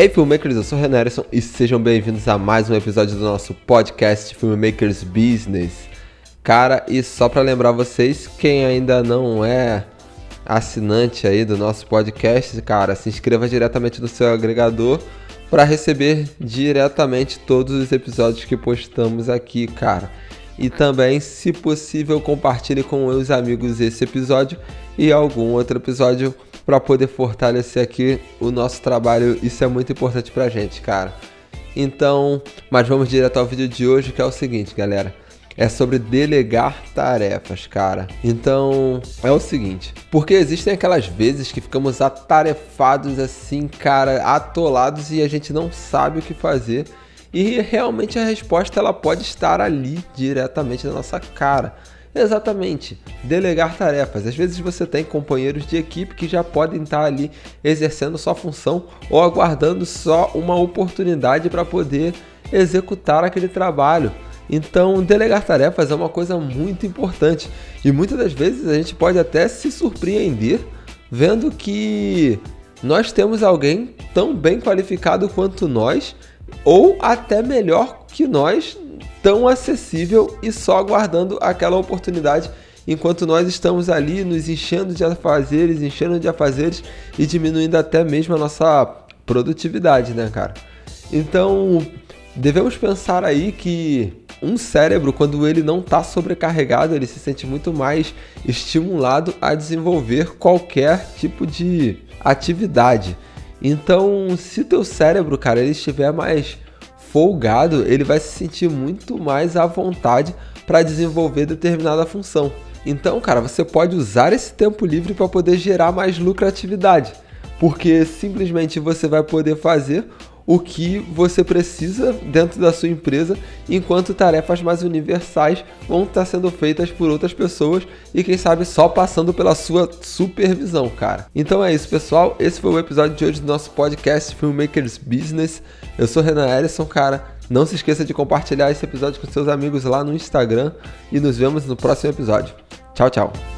Ei, filmmakers, eu sou o Renan Harrison e sejam bem-vindos a mais um episódio do nosso podcast Filmmakers Business. Cara, e só para lembrar vocês, quem ainda não é assinante aí do nosso podcast, cara, se inscreva diretamente no seu agregador para receber diretamente todos os episódios que postamos aqui, cara. E também, se possível, compartilhe com os amigos esse episódio e algum outro episódio para poder fortalecer aqui o nosso trabalho. Isso é muito importante pra gente, cara. Então, mas vamos direto ao vídeo de hoje, que é o seguinte, galera. É sobre delegar tarefas, cara. Então, é o seguinte, porque existem aquelas vezes que ficamos atarefados assim, cara, atolados e a gente não sabe o que fazer. E realmente a resposta ela pode estar ali diretamente na nossa cara. Exatamente, delegar tarefas. Às vezes você tem companheiros de equipe que já podem estar ali exercendo sua função ou aguardando só uma oportunidade para poder executar aquele trabalho. Então, delegar tarefas é uma coisa muito importante e muitas das vezes a gente pode até se surpreender vendo que nós temos alguém tão bem qualificado quanto nós ou até melhor que nós tão acessível e só aguardando aquela oportunidade enquanto nós estamos ali nos enchendo de afazeres, enchendo de afazeres e diminuindo até mesmo a nossa produtividade, né, cara? Então, devemos pensar aí que um cérebro, quando ele não está sobrecarregado, ele se sente muito mais estimulado a desenvolver qualquer tipo de atividade. Então, se teu cérebro, cara, ele estiver mais folgado, ele vai se sentir muito mais à vontade para desenvolver determinada função. Então, cara, você pode usar esse tempo livre para poder gerar mais lucratividade, porque simplesmente você vai poder fazer o que você precisa dentro da sua empresa, enquanto tarefas mais universais vão estar sendo feitas por outras pessoas e quem sabe só passando pela sua supervisão, cara. Então é isso, pessoal. Esse foi o episódio de hoje do nosso podcast Filmmakers Business. Eu sou Renan Ellison, cara. Não se esqueça de compartilhar esse episódio com seus amigos lá no Instagram e nos vemos no próximo episódio. Tchau, tchau.